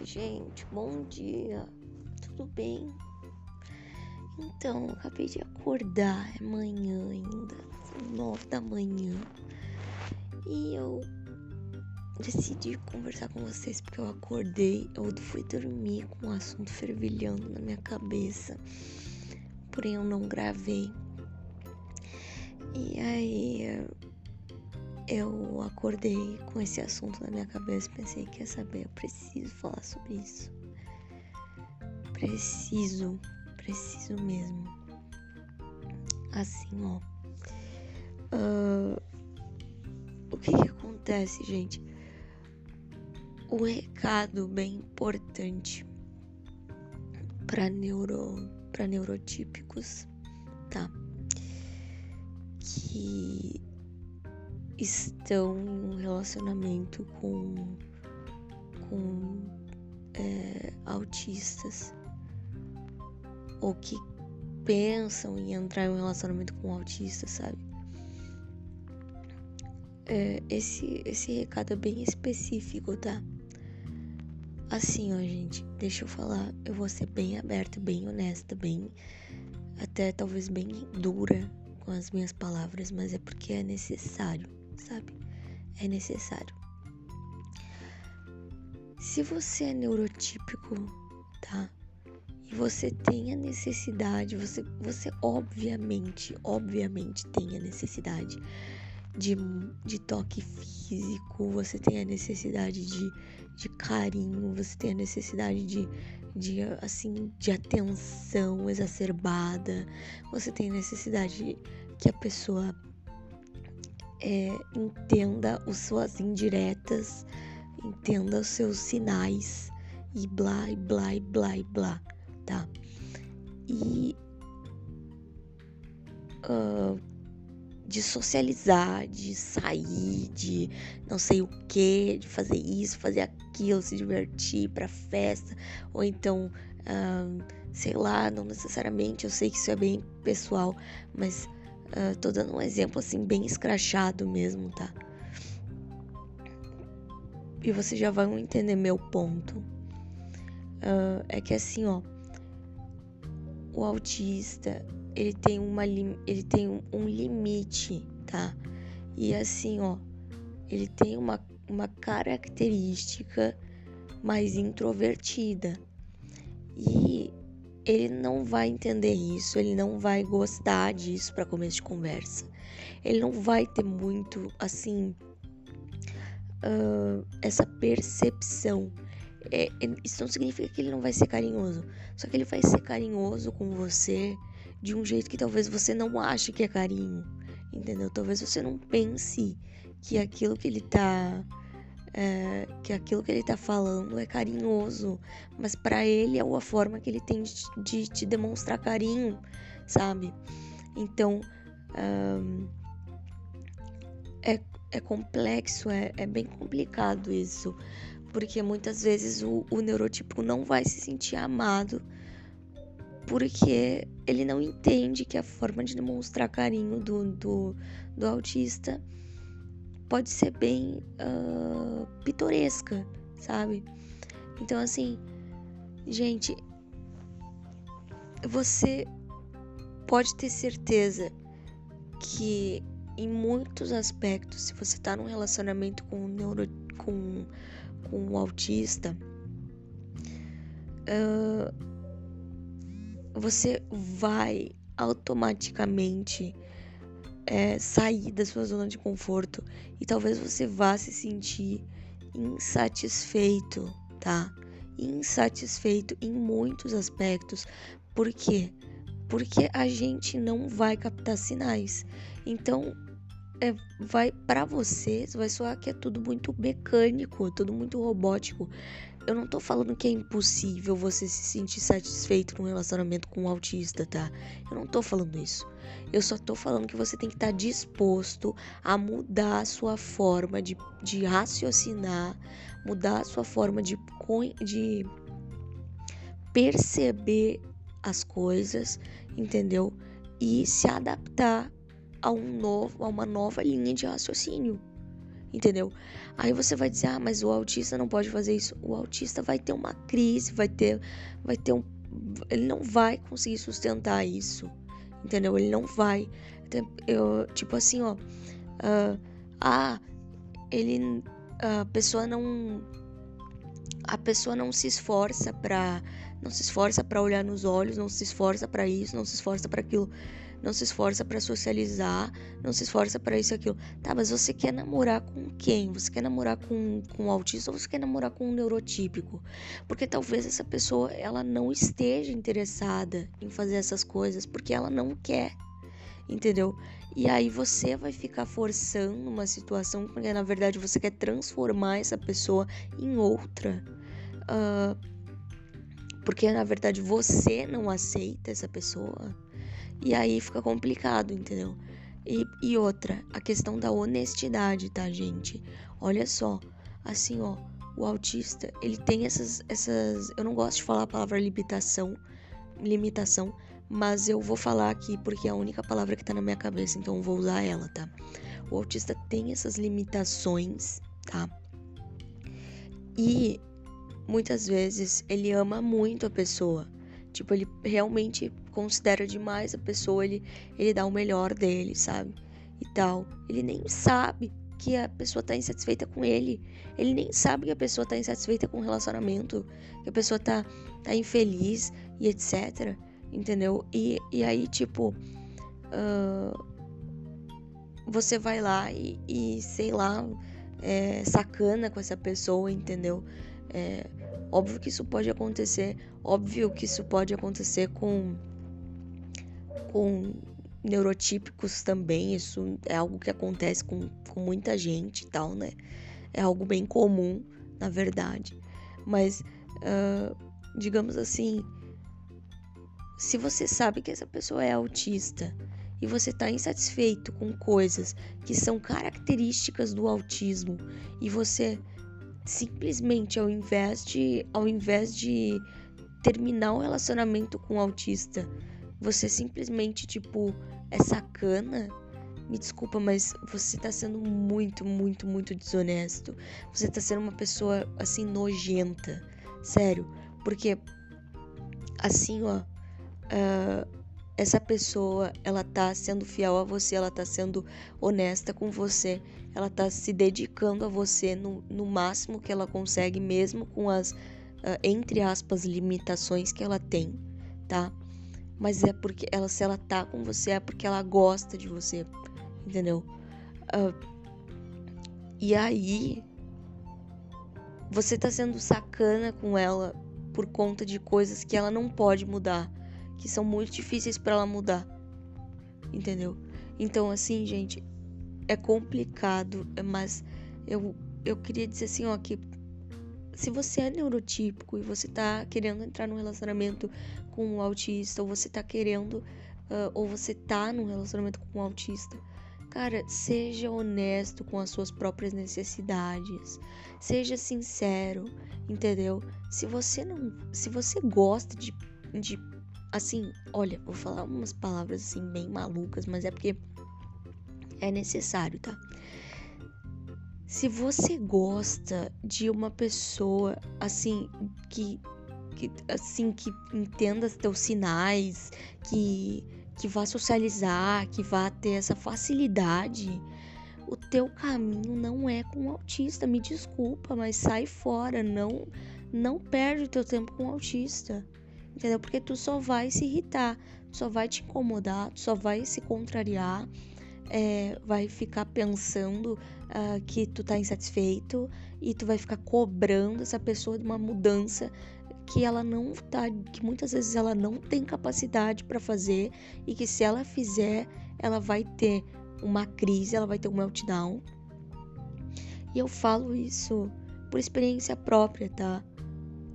Oi, gente, bom dia. Tudo bem? Então, acabei de acordar, é manhã ainda, nove da manhã. E eu decidi conversar com vocês porque eu acordei, eu fui dormir com um assunto fervilhando na minha cabeça. Porém, eu não gravei. E aí eu acordei com esse assunto na minha cabeça pensei, quer saber, eu preciso falar sobre isso. Preciso, preciso mesmo. Assim, ó. Uh, o que, que acontece, gente? Um recado bem importante para neuro, para neurotípicos, tá? Que estão em um relacionamento com, com é, autistas ou que pensam em entrar em um relacionamento com um autista, sabe? É, esse, esse recado é bem específico, tá? Assim, ó, gente, deixa eu falar, eu vou ser bem aberta, bem honesta, bem. até talvez bem dura com as minhas palavras, mas é porque é necessário sabe? É necessário. Se você é neurotípico, tá? E você tem a necessidade, você, você obviamente, obviamente tem a necessidade de, de toque físico, você tem a necessidade de, de carinho, você tem a necessidade de, de assim de atenção exacerbada, você tem a necessidade que a pessoa é, entenda as suas indiretas, entenda os seus sinais e blá, e blá, e blá, e blá, tá? E uh, de socializar, de sair, de não sei o que, de fazer isso, fazer aquilo, se divertir pra festa, ou então, uh, sei lá, não necessariamente, eu sei que isso é bem pessoal, mas Uh, tô dando um exemplo assim, bem escrachado mesmo, tá? E vocês já vão entender meu ponto. Uh, é que assim, ó. O autista, ele tem, uma, ele tem um, um limite, tá? E assim, ó. Ele tem uma, uma característica mais introvertida. E ele não vai entender isso, ele não vai gostar disso para começo de conversa. Ele não vai ter muito, assim, uh, essa percepção. É, isso não significa que ele não vai ser carinhoso, só que ele vai ser carinhoso com você de um jeito que talvez você não ache que é carinho, entendeu? Talvez você não pense que aquilo que ele tá é, que aquilo que ele tá falando é carinhoso, mas para ele é a forma que ele tem de, de te demonstrar carinho, sabe? Então um, é, é complexo, é, é bem complicado isso, porque muitas vezes o, o neurotipo não vai se sentir amado porque ele não entende que a forma de demonstrar carinho do, do, do autista pode ser bem uh, pitoresca, sabe? Então, assim, gente, você pode ter certeza que em muitos aspectos, se você tá num relacionamento com um, neuro, com, com um autista, uh, você vai automaticamente é, sair da sua zona de conforto e talvez você vá se sentir insatisfeito, tá? Insatisfeito em muitos aspectos. Por quê? Porque a gente não vai captar sinais. Então, é, vai para você, vai soar que é tudo muito mecânico, tudo muito robótico. Eu não tô falando que é impossível você se sentir satisfeito num relacionamento com um autista, tá? Eu não tô falando isso. Eu só tô falando que você tem que estar tá disposto a mudar a sua forma de, de raciocinar, mudar a sua forma de, de perceber as coisas, entendeu? E se adaptar a um novo, a uma nova linha de raciocínio. Entendeu? Aí você vai dizer, ah, mas o autista não pode fazer isso. O autista vai ter uma crise, vai ter, vai ter um, ele não vai conseguir sustentar isso, entendeu? Ele não vai. Eu, tipo assim, ó, uh, ah, ele, a pessoa não, a pessoa não se esforça para, não se esforça para olhar nos olhos, não se esforça para isso, não se esforça para aquilo não se esforça para socializar, não se esforça para isso e aquilo. Tá, mas você quer namorar com quem? Você quer namorar com, com um autista ou você quer namorar com um neurotípico? Porque talvez essa pessoa ela não esteja interessada em fazer essas coisas porque ela não quer, entendeu? E aí você vai ficar forçando uma situação porque na verdade você quer transformar essa pessoa em outra. Uh, porque na verdade você não aceita essa pessoa. E aí fica complicado, entendeu? E, e outra, a questão da honestidade, tá, gente? Olha só, assim, ó, o autista, ele tem essas, essas. Eu não gosto de falar a palavra limitação, limitação, mas eu vou falar aqui porque é a única palavra que tá na minha cabeça, então vou usar ela, tá? O autista tem essas limitações, tá? E muitas vezes ele ama muito a pessoa. Tipo, ele realmente considera demais a pessoa, ele, ele dá o melhor dele, sabe? E tal. Ele nem sabe que a pessoa tá insatisfeita com ele. Ele nem sabe que a pessoa tá insatisfeita com o relacionamento, que a pessoa tá, tá infeliz e etc. Entendeu? E, e aí, tipo, uh, você vai lá e, e sei lá, é, sacana com essa pessoa, entendeu? É, óbvio que isso pode acontecer, óbvio que isso pode acontecer com com neurotípicos também, isso é algo que acontece com, com muita gente e tal, né? É algo bem comum, na verdade. Mas, uh, digamos assim, se você sabe que essa pessoa é autista e você está insatisfeito com coisas que são características do autismo e você simplesmente ao invés de ao invés de terminar um relacionamento com o autista você simplesmente, tipo, é sacana. Me desculpa, mas você tá sendo muito, muito, muito desonesto. Você tá sendo uma pessoa, assim, nojenta. Sério. Porque, assim, ó. Uh, essa pessoa, ela tá sendo fiel a você, ela tá sendo honesta com você, ela tá se dedicando a você no, no máximo que ela consegue, mesmo com as, uh, entre aspas, limitações que ela tem, tá? mas é porque ela, se ela tá com você, é porque ela gosta de você, entendeu? Uh, e aí, você tá sendo sacana com ela por conta de coisas que ela não pode mudar, que são muito difíceis para ela mudar, entendeu? Então, assim, gente, é complicado, mas eu, eu queria dizer assim, ó, que se você é neurotípico e você tá querendo entrar num relacionamento com um autista, ou você tá querendo, uh, ou você tá num relacionamento com um autista, cara, seja honesto com as suas próprias necessidades. Seja sincero, entendeu? Se você não, se você gosta de, de assim, olha, vou falar umas palavras assim bem malucas, mas é porque é necessário, tá? Se você gosta de uma pessoa assim que, que assim que entenda teus sinais, que que vá socializar, que vá ter essa facilidade, o teu caminho não é com o autista, me desculpa, mas sai fora, não não perde o teu tempo com o autista. Entendeu? Porque tu só vai se irritar, só vai te incomodar, só vai se contrariar, é, vai ficar pensando uh, que tu tá insatisfeito e tu vai ficar cobrando essa pessoa de uma mudança que ela não tá, que muitas vezes ela não tem capacidade para fazer e que se ela fizer, ela vai ter uma crise, ela vai ter um meltdown. E eu falo isso por experiência própria, tá?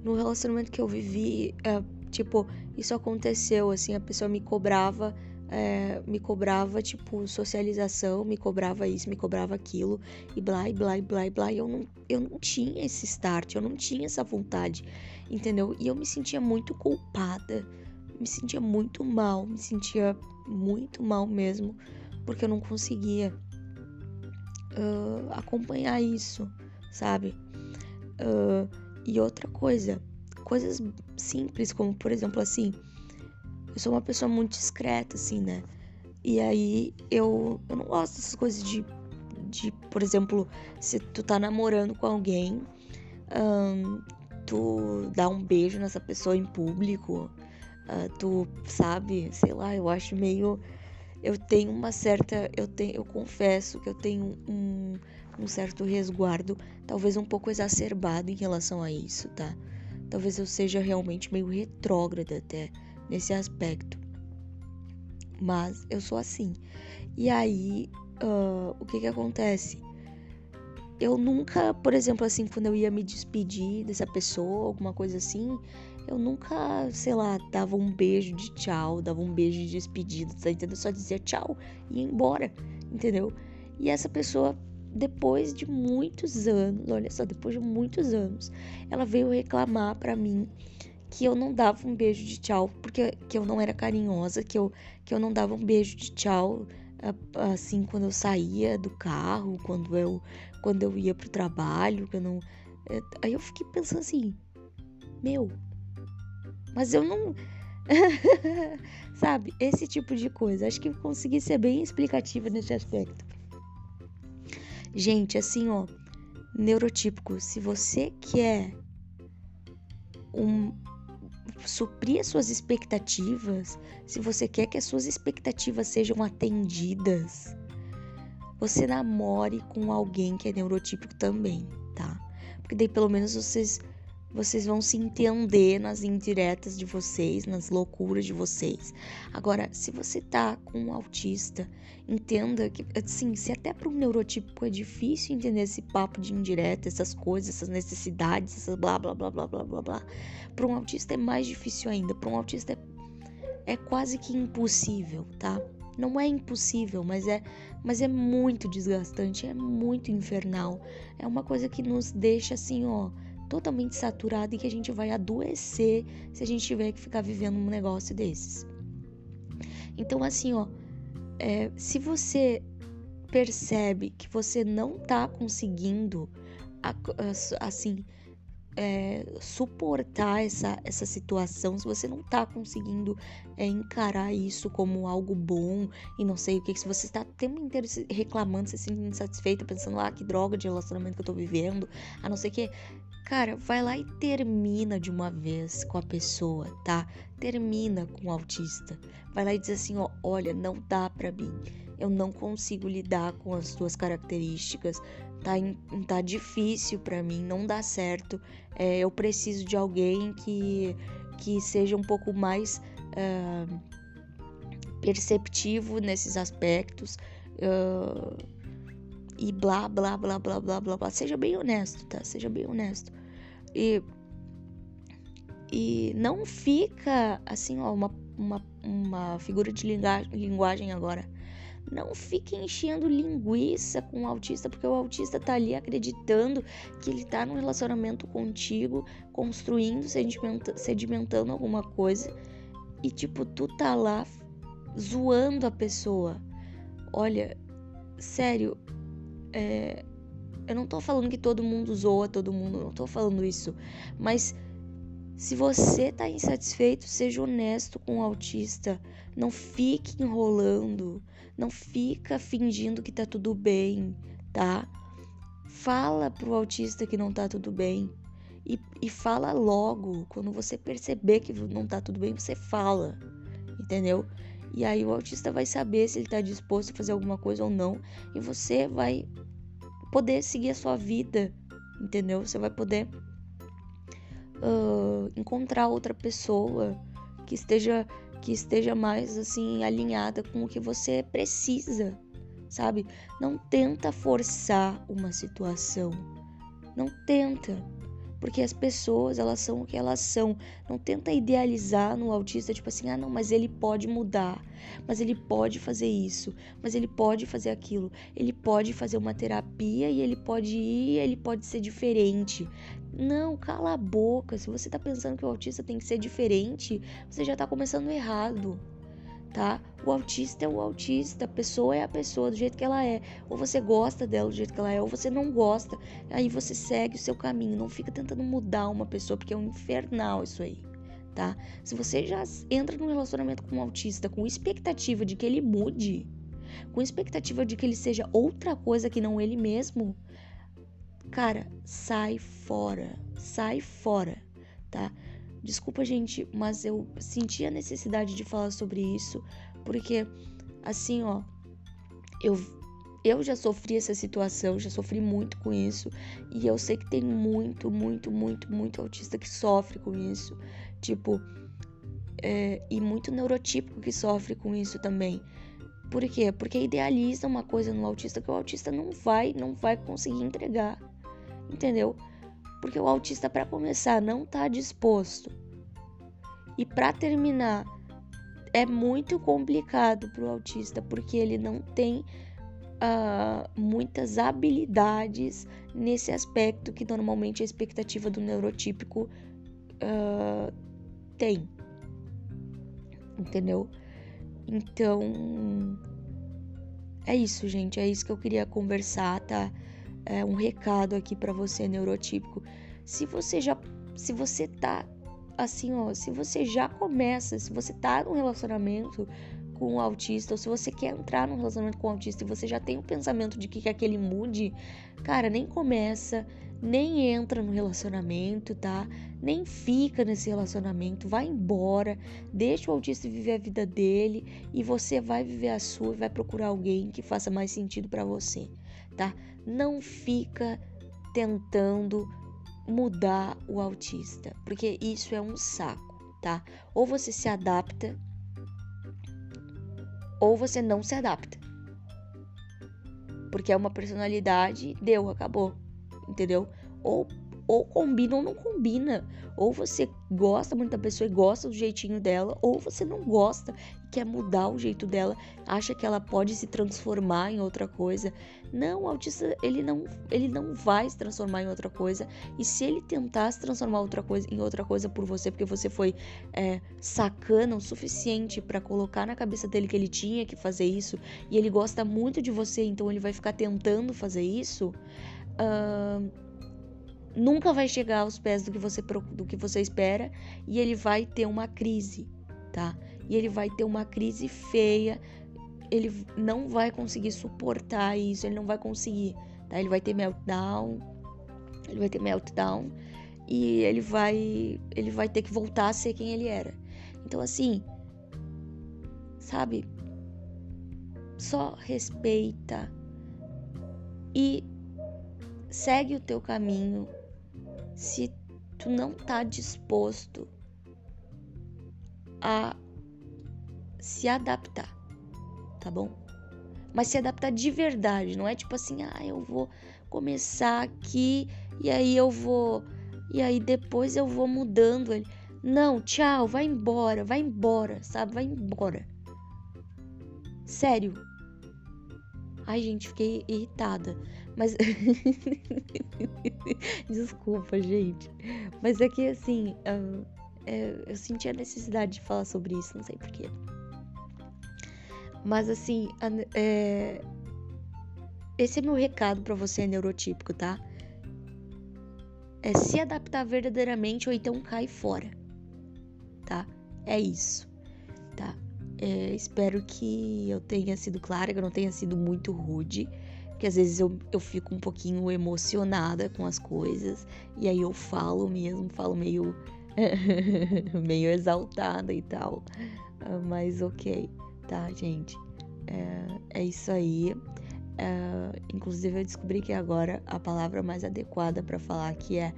No relacionamento que eu vivi, é, tipo, isso aconteceu, assim, a pessoa me cobrava é, me cobrava, tipo, socialização, me cobrava isso, me cobrava aquilo, e blá, e blá, e blá, e blá. E eu não, eu não tinha esse start, eu não tinha essa vontade, entendeu? E eu me sentia muito culpada, me sentia muito mal, me sentia muito mal mesmo, porque eu não conseguia. uh, acompanhar isso, sabe? Uh, e outra coisa, coisas simples, como por exemplo assim, eu sou uma pessoa muito discreta, assim, né? E aí eu, eu não gosto dessas coisas de, de, por exemplo, se tu tá namorando com alguém, um, tu dá um beijo nessa pessoa em público, uh, tu sabe, sei lá, eu acho meio. Eu tenho uma certa. Eu, tenho, eu confesso que eu tenho um, um certo resguardo, talvez um pouco exacerbado em relação a isso, tá? Talvez eu seja realmente meio retrógrada até nesse aspecto. Mas eu sou assim. E aí, uh, o que que acontece? Eu nunca, por exemplo, assim, quando eu ia me despedir dessa pessoa, alguma coisa assim, eu nunca, sei lá, dava um beijo de tchau, dava um beijo de despedida, tá entendendo? Só dizia tchau e ia embora, entendeu? E essa pessoa, depois de muitos anos, olha só, depois de muitos anos, ela veio reclamar para mim que eu não dava um beijo de tchau, porque que eu não era carinhosa, que eu, que eu não dava um beijo de tchau assim quando eu saía do carro, quando eu quando eu ia pro trabalho, que eu não é, aí eu fiquei pensando assim, meu, mas eu não sabe, esse tipo de coisa. Acho que eu consegui ser bem explicativa nesse aspecto. Gente, assim, ó, neurotípico, se você quer um, suprir as suas expectativas, se você quer que as suas expectativas sejam atendidas, você namore com alguém que é neurotípico também, tá? Porque daí pelo menos vocês vocês vão se entender nas indiretas de vocês, nas loucuras de vocês. Agora, se você tá com um autista, entenda que, assim, se até para um neurotípico é difícil entender esse papo de indireta, essas coisas, essas necessidades, essas blá blá blá blá blá blá blá, para um autista é mais difícil ainda. Para um autista é, é quase que impossível, tá? Não é impossível, mas é, mas é muito desgastante, é muito infernal. É uma coisa que nos deixa assim, ó totalmente saturado e que a gente vai adoecer se a gente tiver que ficar vivendo um negócio desses. Então, assim, ó, é, se você percebe que você não tá conseguindo, assim, é, suportar essa, essa situação, se você não tá conseguindo é, encarar isso como algo bom e não sei o que, se você está o tempo inteiro reclamando, se sentindo insatisfeita, pensando, ah, que droga de relacionamento que eu tô vivendo, a não ser que, Cara, vai lá e termina de uma vez com a pessoa, tá? Termina com o autista. Vai lá e diz assim, ó, olha, não dá para mim. Eu não consigo lidar com as tuas características. Tá, tá difícil para mim, não dá certo. É, eu preciso de alguém que, que seja um pouco mais uh, perceptivo nesses aspectos. Uh, e blá, blá, blá, blá, blá, blá, blá. Seja bem honesto, tá? Seja bem honesto. E, e não fica assim, ó, uma, uma, uma figura de linguagem agora. Não fique enchendo linguiça com o autista, porque o autista tá ali acreditando que ele tá num relacionamento contigo, construindo, sedimentando alguma coisa. E tipo, tu tá lá zoando a pessoa. Olha, sério, é, eu não tô falando que todo mundo zoa todo mundo, não tô falando isso. Mas se você tá insatisfeito, seja honesto com o autista. Não fique enrolando. Não fica fingindo que tá tudo bem, tá? Fala pro autista que não tá tudo bem. E, e fala logo. Quando você perceber que não tá tudo bem, você fala. Entendeu? E aí o autista vai saber se ele está disposto a fazer alguma coisa ou não. E você vai poder seguir a sua vida, entendeu? Você vai poder uh, encontrar outra pessoa que esteja que esteja mais assim alinhada com o que você precisa, sabe? Não tenta forçar uma situação. Não tenta porque as pessoas, elas são o que elas são. Não tenta idealizar no autista, tipo assim, ah, não, mas ele pode mudar, mas ele pode fazer isso, mas ele pode fazer aquilo, ele pode fazer uma terapia e ele pode ir, ele pode ser diferente. Não, cala a boca. Se você tá pensando que o autista tem que ser diferente, você já tá começando errado. Tá? O autista é o autista, a pessoa é a pessoa do jeito que ela é. Ou você gosta dela do jeito que ela é, ou você não gosta. Aí você segue o seu caminho. Não fica tentando mudar uma pessoa, porque é um infernal isso aí, tá? Se você já entra num relacionamento com um autista com expectativa de que ele mude, com expectativa de que ele seja outra coisa que não ele mesmo, cara, sai fora. Sai fora, tá? Desculpa, gente, mas eu senti a necessidade de falar sobre isso, porque assim, ó, eu eu já sofri essa situação, já sofri muito com isso, e eu sei que tem muito, muito, muito, muito autista que sofre com isso, tipo, é, e muito neurotípico que sofre com isso também. Por quê? Porque idealiza uma coisa no autista que o autista não vai, não vai conseguir entregar, entendeu? Porque o autista, para começar, não está disposto. E para terminar, é muito complicado para o autista, porque ele não tem uh, muitas habilidades nesse aspecto que normalmente a expectativa do neurotípico uh, tem. Entendeu? Então, é isso, gente. É isso que eu queria conversar, tá? É, um recado aqui para você neurotípico. Se você já, se você tá assim, ó, se você já começa, se você tá num relacionamento com um autista, ou se você quer entrar num relacionamento com um autista e você já tem o pensamento de que quer que ele mude, cara, nem começa, nem entra no relacionamento, tá? Nem fica nesse relacionamento, vai embora, deixa o autista viver a vida dele e você vai viver a sua e vai procurar alguém que faça mais sentido para você, tá? não fica tentando mudar o autista, porque isso é um saco, tá? Ou você se adapta, ou você não se adapta. Porque é uma personalidade, deu, acabou, entendeu? Ou ou combina ou não combina. Ou você gosta muito da pessoa e gosta do jeitinho dela, ou você não gosta e quer mudar o jeito dela, acha que ela pode se transformar em outra coisa. Não, o autista ele não, ele não vai se transformar em outra coisa. E se ele tentar se transformar outra coisa, em outra coisa por você, porque você foi é, sacana o suficiente para colocar na cabeça dele que ele tinha que fazer isso, e ele gosta muito de você, então ele vai ficar tentando fazer isso. Uh, nunca vai chegar aos pés do que você do que você espera e ele vai ter uma crise, tá? E ele vai ter uma crise feia, ele não vai conseguir suportar isso, ele não vai conseguir, tá? Ele vai ter meltdown, ele vai ter meltdown e ele vai ele vai ter que voltar a ser quem ele era. Então assim, sabe? Só respeita e segue o teu caminho, se tu não tá disposto a se adaptar, tá bom? Mas se adaptar de verdade, não é tipo assim, ah, eu vou começar aqui e aí eu vou e aí depois eu vou mudando ele. Não, tchau, vai embora, vai embora, sabe? Vai embora. Sério. Ai, gente, fiquei irritada. Mas. Desculpa, gente. Mas é que assim. Uh, é, eu senti a necessidade de falar sobre isso, não sei porquê. Mas assim. É, esse é meu recado para você, neurotípico, tá? É se adaptar verdadeiramente ou então cai fora. Tá? É isso. Tá? É, espero que eu tenha sido clara, que eu não tenha sido muito rude que às vezes eu, eu fico um pouquinho emocionada com as coisas e aí eu falo mesmo, falo meio meio exaltada e tal. Uh, mas ok, tá, gente? É, é isso aí. Uh, inclusive eu descobri que agora a palavra mais adequada para falar aqui é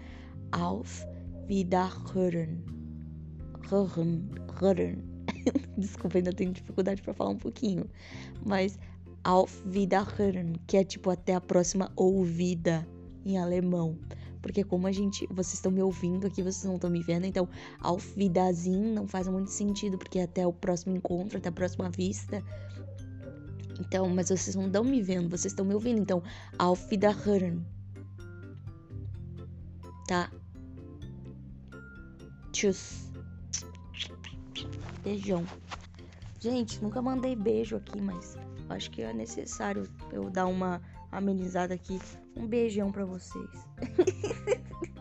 auf wiederhören. Hören, hören. Desculpa, ainda tenho dificuldade para falar um pouquinho. Mas Auf Wiederhören, que é tipo até a próxima ouvida em alemão. Porque como a gente, vocês estão me ouvindo aqui, vocês não estão me vendo, então Auf Wiedersehen não faz muito sentido, porque é até o próximo encontro, até a próxima vista. Então, mas vocês não estão me vendo, vocês estão me ouvindo, então Auf Wiederhören. Tá? Tschüss. Beijão. Gente, nunca mandei beijo aqui, mas acho que é necessário eu dar uma amenizada aqui. Um beijão para vocês.